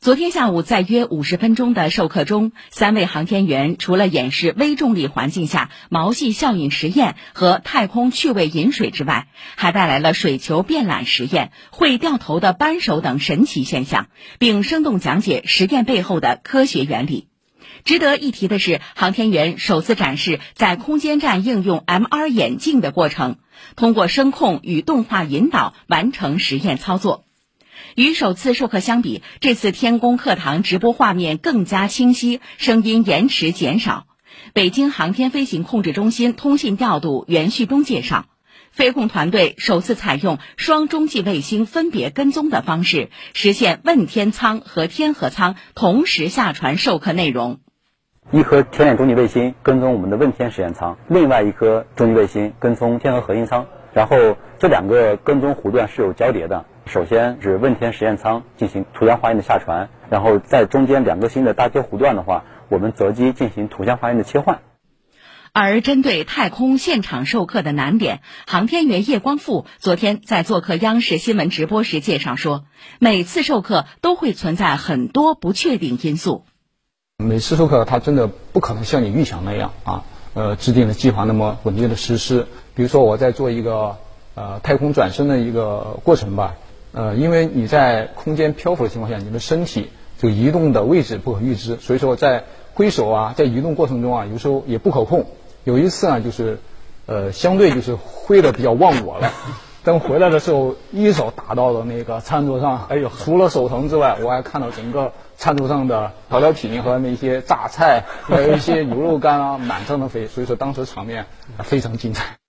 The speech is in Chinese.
昨天下午，在约五十分钟的授课中，三位航天员除了演示微重力环境下毛细效应实验和太空趣味饮水之外，还带来了水球变懒实验、会掉头的扳手等神奇现象，并生动讲解实验背后的科学原理。值得一提的是，航天员首次展示在空间站应用 MR 眼镜的过程，通过声控与动画引导完成实验操作。与首次授课相比，这次天宫课堂直播画面更加清晰，声音延迟减少。北京航天飞行控制中心通信调度袁旭东介绍，飞控团队首次采用双中继卫星分别跟踪的方式，实现问天舱和天河舱同时下传授课内容。一颗天眼中继卫星跟踪我们的问天实验舱，另外一颗中继卫星跟踪天河核心舱，然后这两个跟踪弧段是有交叠的。首先是问天实验舱进行图像化验的下传，然后在中间两个新的大接弧段的话，我们择机进行图像化验的切换。而针对太空现场授课的难点，航天员叶光富昨天在做客央视新闻直播时介绍说，每次授课都会存在很多不确定因素。每次授课，它真的不可能像你预想那样啊，呃，制定的计划那么稳定的实施。比如说我在做一个呃太空转身的一个过程吧。呃，因为你在空间漂浮的情况下，你的身体这个移动的位置不可预知，所以说在挥手啊，在移动过程中啊，有时候也不可控。有一次呢，就是呃，相对就是挥的比较忘我了，等回来的时候，一手打到了那个餐桌上，哎呦，除了手疼之外，我还看到整个餐桌上的调料品和那些榨菜，还有一些牛肉干啊，满上的飞，所以说当时场面非常精彩。